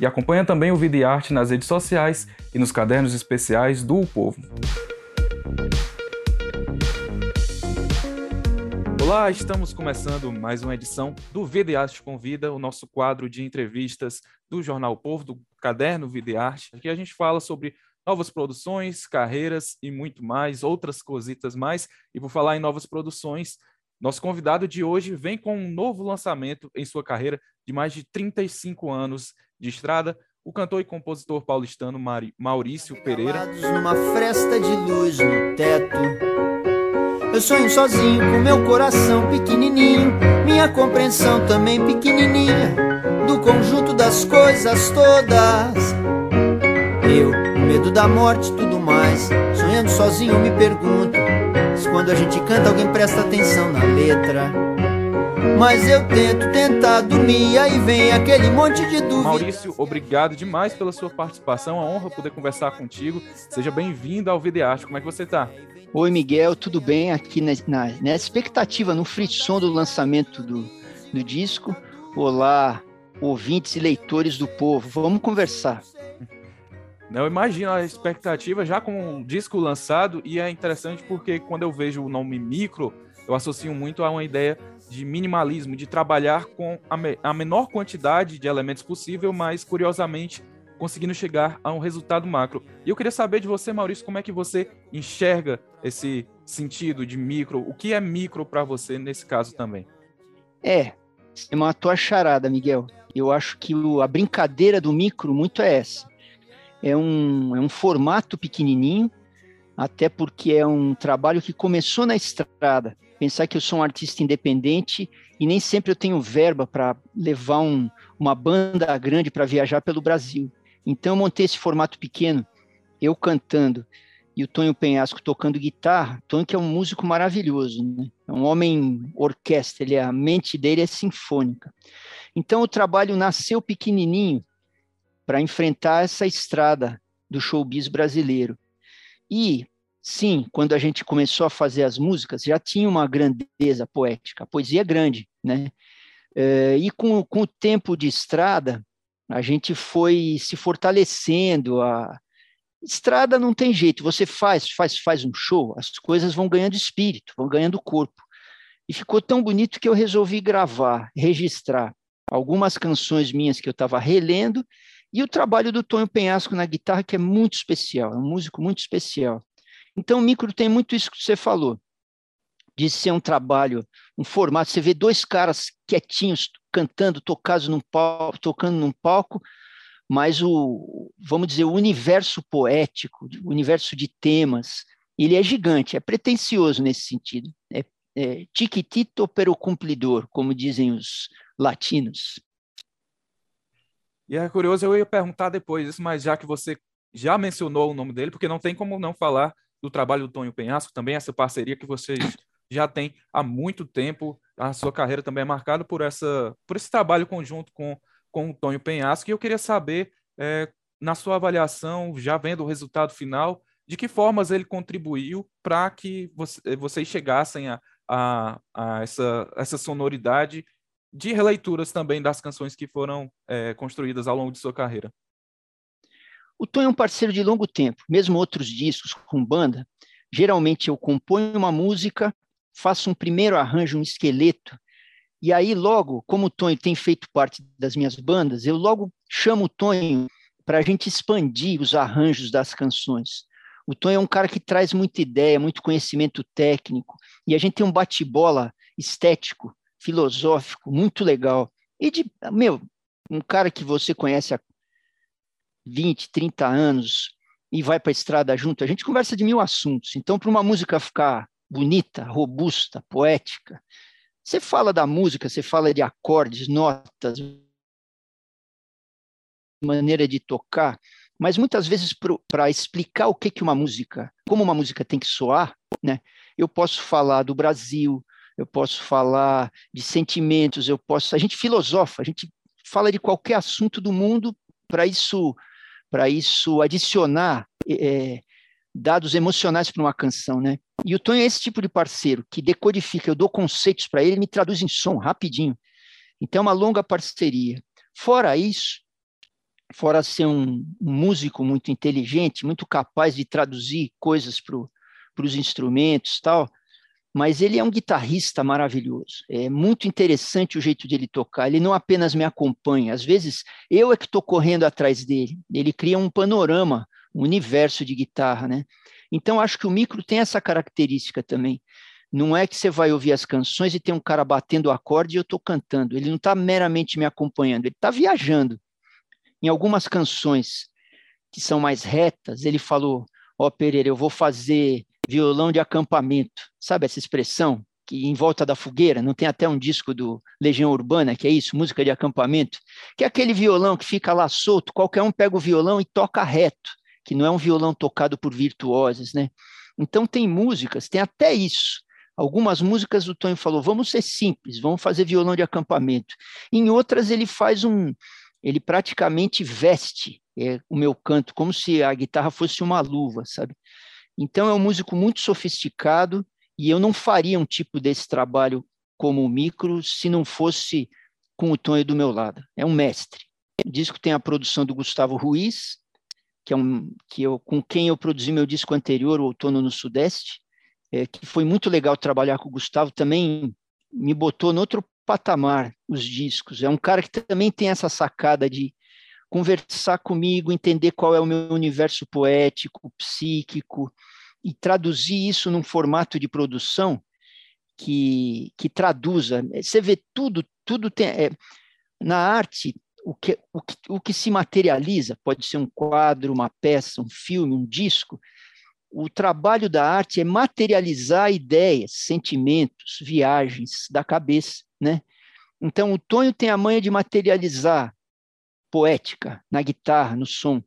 E acompanha também o Vida e Arte nas redes sociais e nos cadernos especiais do o Povo. Olá, estamos começando mais uma edição do Vida e Arte Convida, o nosso quadro de entrevistas do Jornal o Povo, do caderno Vida e Arte. Aqui a gente fala sobre novas produções, carreiras e muito mais, outras cositas mais. E por falar em novas produções, nosso convidado de hoje vem com um novo lançamento em sua carreira de mais de 35 anos de estrada, o cantor e compositor paulistano Maurício Pereira. Numa fresta de luz no teto. Eu sonho sozinho com meu coração pequenininho, minha compreensão também pequenininha do conjunto das coisas todas. Eu, medo da morte, tudo mais, sonhando sozinho me pergunto se quando a gente canta alguém presta atenção na letra. Mas eu tento tentar dormir, aí vem aquele monte de dúvida. Maurício, obrigado demais pela sua participação. É uma honra poder conversar contigo. Seja bem-vindo ao Videarte. Como é que você está? Oi, Miguel, tudo bem? Aqui na, na, na expectativa, no frisson do lançamento do, do disco. Olá, ouvintes e leitores do povo. Vamos conversar. Eu imagino a expectativa já com o disco lançado e é interessante porque quando eu vejo o nome micro, eu associo muito a uma ideia de minimalismo, de trabalhar com a, me a menor quantidade de elementos possível, mas curiosamente conseguindo chegar a um resultado macro. E eu queria saber de você, Maurício, como é que você enxerga esse sentido de micro? O que é micro para você nesse caso também? É, você matou a charada, Miguel. Eu acho que o, a brincadeira do micro muito é essa é um, é um formato pequenininho, até porque é um trabalho que começou na estrada. Pensar que eu sou um artista independente e nem sempre eu tenho verba para levar um, uma banda grande para viajar pelo Brasil. Então eu montei esse formato pequeno, eu cantando e o Tonho Penhasco tocando guitarra. Tonho que é um músico maravilhoso, né? é um homem orquestra, ele, a mente dele é sinfônica. Então o trabalho nasceu pequenininho, para enfrentar essa estrada do showbiz brasileiro. E, sim, quando a gente começou a fazer as músicas, já tinha uma grandeza poética, a poesia é grande, né? É, e com, com o tempo de estrada, a gente foi se fortalecendo. A estrada não tem jeito, você faz, faz, faz um show, as coisas vão ganhando espírito, vão ganhando corpo. E ficou tão bonito que eu resolvi gravar, registrar algumas canções minhas que eu estava relendo e o trabalho do Tonho Penhasco na guitarra, que é muito especial, é um músico muito especial. Então, o micro tem muito isso que você falou, de ser um trabalho, um formato. Você vê dois caras quietinhos, cantando, tocados num palco, tocando num palco, mas o, vamos dizer, o universo poético, o universo de temas, ele é gigante, é pretencioso nesse sentido. É, é tiquitito pero cumpridor, como dizem os latinos. E é curioso, eu ia perguntar depois isso, mas já que você já mencionou o nome dele, porque não tem como não falar do trabalho do Tonho Penhasco, também essa parceria que vocês já têm há muito tempo, a sua carreira também é marcada por, essa, por esse trabalho conjunto com, com o Tonho Penhasco, e eu queria saber, é, na sua avaliação, já vendo o resultado final, de que formas ele contribuiu para que você, vocês chegassem a, a, a essa, essa sonoridade de releituras também das canções que foram é, construídas ao longo de sua carreira. O Tom é um parceiro de longo tempo, mesmo outros discos com banda. Geralmente eu componho uma música, faço um primeiro arranjo, um esqueleto, e aí logo, como o Tonho tem feito parte das minhas bandas, eu logo chamo o Tonho para a gente expandir os arranjos das canções. O Tonho é um cara que traz muita ideia, muito conhecimento técnico, e a gente tem um bate-bola estético filosófico, muito legal. E de, meu, um cara que você conhece há 20, 30 anos e vai para a estrada junto, a gente conversa de mil assuntos. Então, para uma música ficar bonita, robusta, poética, você fala da música, você fala de acordes, notas, maneira de tocar, mas muitas vezes para explicar o que, que uma música, como uma música tem que soar, né? Eu posso falar do Brasil, eu posso falar de sentimentos, eu posso. A gente filosofa, a gente fala de qualquer assunto do mundo para isso, para isso adicionar é, dados emocionais para uma canção, né? E o Tonho é esse tipo de parceiro que decodifica, eu dou conceitos para ele, ele me traduz em som rapidinho. Então é uma longa parceria. Fora isso, fora ser um, um músico muito inteligente, muito capaz de traduzir coisas para os instrumentos, tal, mas ele é um guitarrista maravilhoso. É muito interessante o jeito de ele tocar. Ele não apenas me acompanha, às vezes eu é que estou correndo atrás dele. Ele cria um panorama, um universo de guitarra, né? Então acho que o micro tem essa característica também. Não é que você vai ouvir as canções e tem um cara batendo o acorde e eu estou cantando. Ele não está meramente me acompanhando, ele está viajando. Em algumas canções que são mais retas, ele falou: Ó, oh, Pereira, eu vou fazer violão de acampamento. Sabe essa expressão? Que em volta da fogueira, não tem até um disco do Legião Urbana, que é isso, música de acampamento, que é aquele violão que fica lá solto, qualquer um pega o violão e toca reto, que não é um violão tocado por virtuosos, né? Então tem músicas, tem até isso. Algumas músicas o Tonho falou, vamos ser simples, vamos fazer violão de acampamento. Em outras ele faz um, ele praticamente veste é, o meu canto, como se a guitarra fosse uma luva, sabe? Então é um músico muito sofisticado e eu não faria um tipo desse trabalho como o micro se não fosse com o Tonho do meu lado. É um mestre. O disco tem a produção do Gustavo Ruiz, que é um que eu com quem eu produzi meu disco anterior, o Outono no Sudeste, é, que foi muito legal trabalhar com o Gustavo, também me botou no outro patamar os discos. É um cara que também tem essa sacada de conversar comigo, entender qual é o meu universo poético, psíquico, e traduzir isso num formato de produção que, que traduza. Você vê tudo, tudo tem. É, na arte, o que, o, que, o que se materializa, pode ser um quadro, uma peça, um filme, um disco. O trabalho da arte é materializar ideias, sentimentos, viagens da cabeça, né? Então, o Tonho tem a manha de materializar poética na guitarra, no som.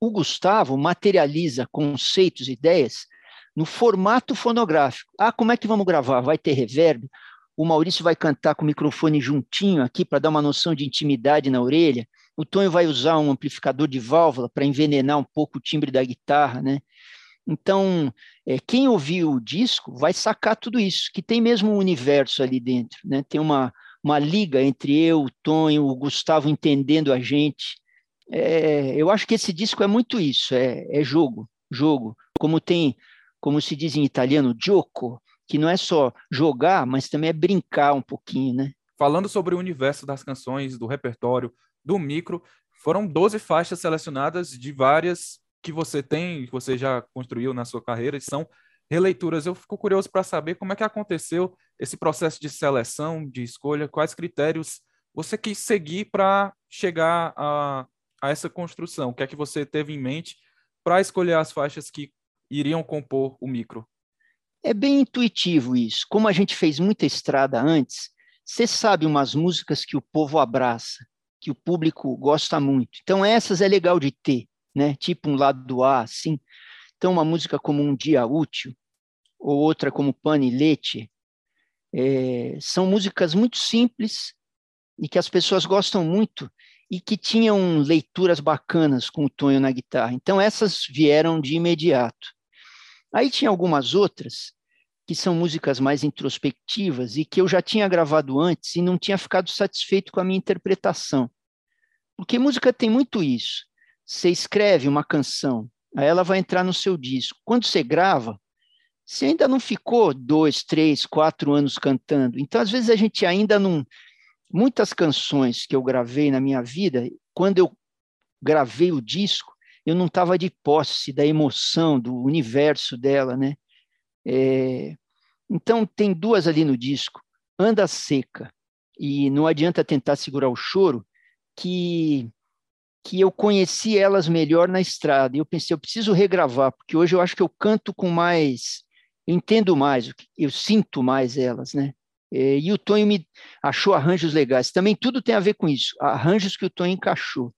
O Gustavo materializa conceitos, ideias no formato fonográfico. Ah, como é que vamos gravar? Vai ter reverb? O Maurício vai cantar com o microfone juntinho aqui para dar uma noção de intimidade na orelha. O Tonho vai usar um amplificador de válvula para envenenar um pouco o timbre da guitarra, né? Então, é, quem ouviu o disco vai sacar tudo isso, que tem mesmo um universo ali dentro, né? Tem uma, uma liga entre eu, o Tonho, o Gustavo entendendo a gente. É, eu acho que esse disco é muito isso, é, é jogo, jogo. Como tem, como se diz em italiano, gioco, que não é só jogar, mas também é brincar um pouquinho, né? Falando sobre o universo das canções, do repertório, do micro, foram 12 faixas selecionadas de várias que você tem, que você já construiu na sua carreira, e são releituras. Eu fico curioso para saber como é que aconteceu esse processo de seleção, de escolha, quais critérios você quis seguir para chegar a, a essa construção? O que é que você teve em mente para escolher as faixas que iriam compor o micro? É bem intuitivo isso. Como a gente fez muita estrada antes, você sabe umas músicas que o povo abraça, que o público gosta muito. Então essas é legal de ter, né? Tipo um lado A, assim. Então uma música como Um Dia Útil, ou outra como Pane Leite, é, são músicas muito simples e que as pessoas gostam muito e que tinham leituras bacanas com o Tonho na guitarra. Então essas vieram de imediato. Aí tinha algumas outras que são músicas mais introspectivas e que eu já tinha gravado antes e não tinha ficado satisfeito com a minha interpretação. Porque música tem muito isso. Você escreve uma canção, aí ela vai entrar no seu disco. Quando você grava, você ainda não ficou dois, três, quatro anos cantando. Então, às vezes, a gente ainda não. Muitas canções que eu gravei na minha vida, quando eu gravei o disco, eu não estava de posse da emoção, do universo dela, né? É... Então, tem duas ali no disco, Anda Seca e Não Adianta Tentar Segurar o Choro, que que eu conheci elas melhor na estrada. E eu pensei, eu preciso regravar, porque hoje eu acho que eu canto com mais entendo mais, eu sinto mais elas, né? É, e o Tonho me achou arranjos legais. Também tudo tem a ver com isso, arranjos que o Tonho encaixou.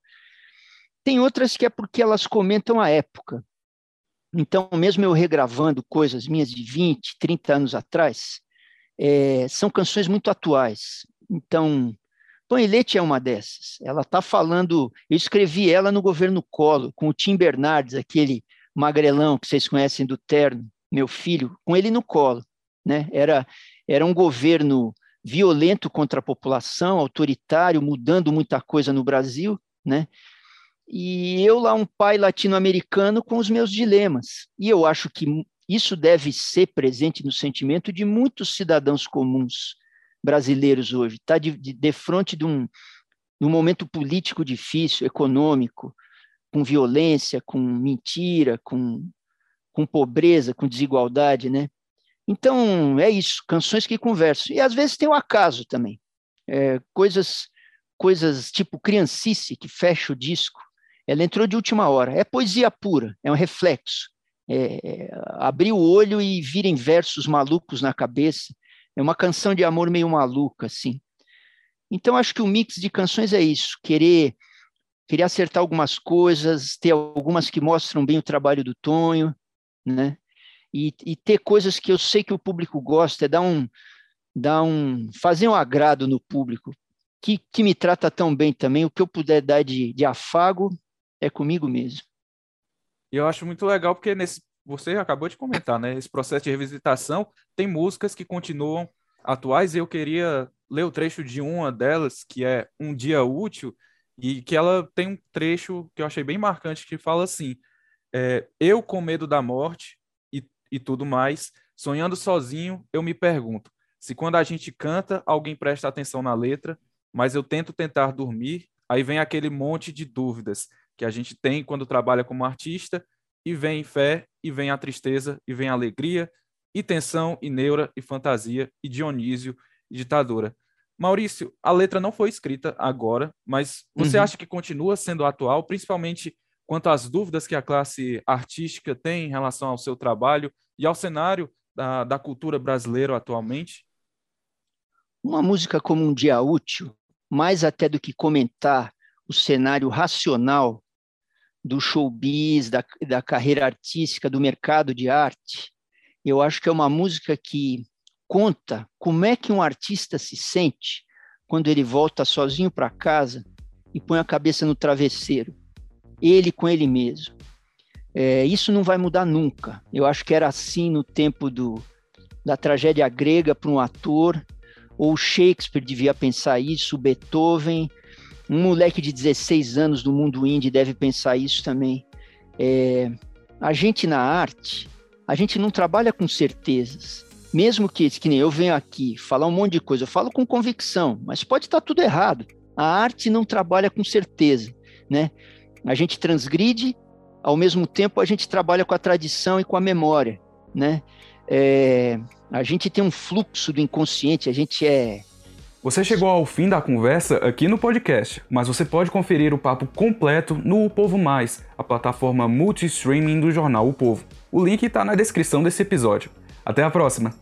Tem outras que é porque elas comentam a época. Então, mesmo eu regravando coisas minhas de 20, 30 anos atrás, é, são canções muito atuais. Então, Leite é uma dessas. Ela está falando. Eu escrevi ela no governo Collor, com o Tim Bernardes, aquele magrelão que vocês conhecem do terno, meu filho, com ele no colo. Né? Era, era um governo violento contra a população, autoritário, mudando muita coisa no Brasil, né? E eu lá, um pai latino-americano com os meus dilemas. E eu acho que isso deve ser presente no sentimento de muitos cidadãos comuns brasileiros hoje. Está de, de, de frente de um, de um momento político difícil, econômico, com violência, com mentira, com, com pobreza, com desigualdade, né? Então, é isso, canções que conversam. E às vezes tem o acaso também. É, coisas, coisas tipo criancice, que fecha o disco. Ela entrou de última hora. É poesia pura, é um reflexo. É, é, abrir o olho e virem versos malucos na cabeça. É uma canção de amor meio maluca, assim. Então, acho que o mix de canções é isso: querer, querer acertar algumas coisas, ter algumas que mostram bem o trabalho do Tonho, né? e, e, ter coisas que eu sei que o público gosta, é dar um, dar um fazer um agrado no público, que, que me trata tão bem também, o que eu puder dar de, de afago é comigo mesmo. E eu acho muito legal porque nesse você acabou de comentar, né? Esse processo de revisitação tem músicas que continuam atuais e eu queria ler o trecho de uma delas, que é Um Dia Útil, e que ela tem um trecho que eu achei bem marcante que fala assim: é, Eu com medo da morte e tudo mais. Sonhando sozinho, eu me pergunto se quando a gente canta, alguém presta atenção na letra, mas eu tento tentar dormir, aí vem aquele monte de dúvidas que a gente tem quando trabalha como artista, e vem fé, e vem a tristeza, e vem a alegria, e tensão, e neura, e fantasia, e Dionísio, e ditadura. Maurício, a letra não foi escrita agora, mas você uhum. acha que continua sendo atual, principalmente quanto às dúvidas que a classe artística tem em relação ao seu trabalho e ao cenário da, da cultura brasileira atualmente? Uma música como um dia útil, mais até do que comentar o cenário racional do showbiz, da, da carreira artística, do mercado de arte, eu acho que é uma música que conta como é que um artista se sente quando ele volta sozinho para casa e põe a cabeça no travesseiro ele com ele mesmo. É, isso não vai mudar nunca. Eu acho que era assim no tempo do, da tragédia grega para um ator, ou Shakespeare devia pensar isso, Beethoven, um moleque de 16 anos do mundo indie deve pensar isso também. É, a gente na arte, a gente não trabalha com certezas. Mesmo que, que nem eu venho aqui falar um monte de coisa, eu falo com convicção, mas pode estar tudo errado. A arte não trabalha com certeza, né? A gente transgride, ao mesmo tempo a gente trabalha com a tradição e com a memória, né? É, a gente tem um fluxo do inconsciente, a gente é. Você chegou ao fim da conversa aqui no podcast, mas você pode conferir o papo completo no O Povo Mais, a plataforma multi-streaming do jornal O Povo. O link está na descrição desse episódio. Até a próxima!